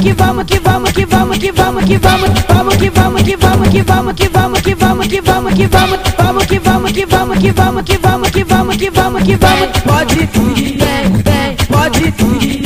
vamos que vamos que vamos que vamos que vamos que vamos vamos que vamos que vamos que vamos que vamos que vamos que vamos que vamos vamos que vamos que vamos que vamos que vamos que vamos que vamos que vamos pode fugir pode fugir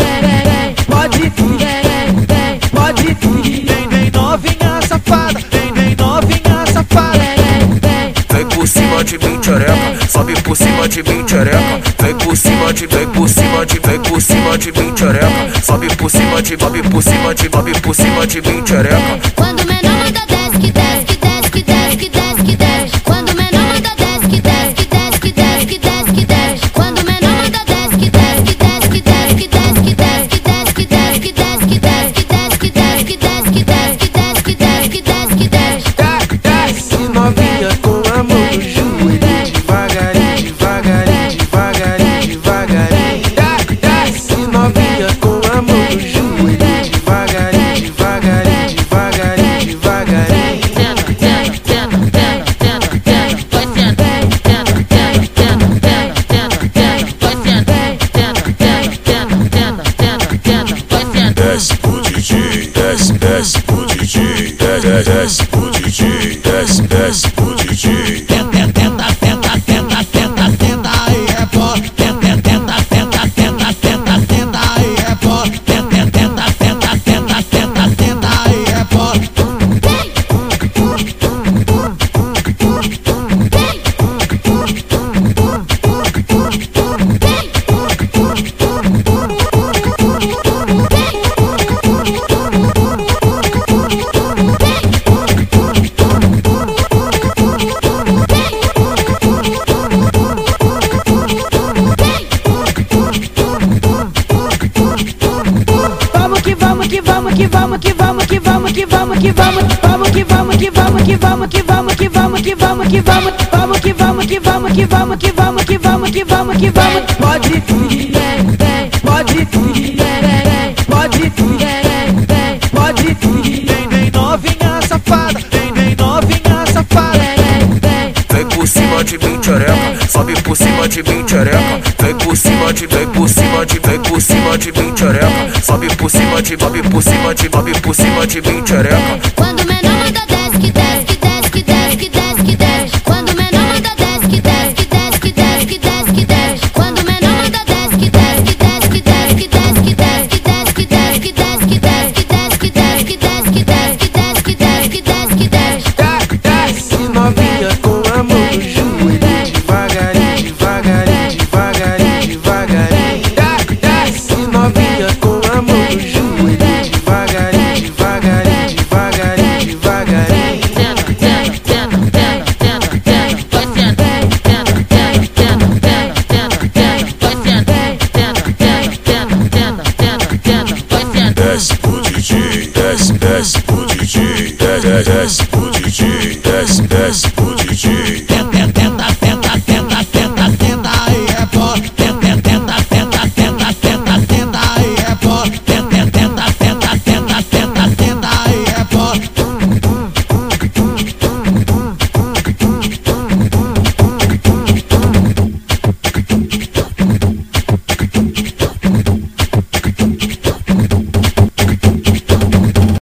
Sobe por cima de mim, tchereca. Vem por cima de, vem por cima de, vem por cima de mim, tchereca. Sobe por cima de, sobe por cima de, sobe por cima de mim, tchereca. Desce, desce pro DJ, desce, desce pro DJ. Vamos que vamos que vamos que vamos que vamos que vamos que vamos vamos que vamos que vamos que vamos que vamos que vamos que vamos que vamos vamos que vamos que vamos que vamos que vamos que vamos que vamos que vamos pode fugir pode fugir pode fugir pode fugir Vem, vem novinha safada, vem, vem novinha safada. Vem por cima de mim, tchereca. Sobe por cima de mim, tchereca. Vem por cima de, vem por cima de, vem por cima de mim, tchereca. Sobe por cima de, sobe por cima de, sobe por cima de mim, tchereca. Quando menor дас, дас, дас, дас,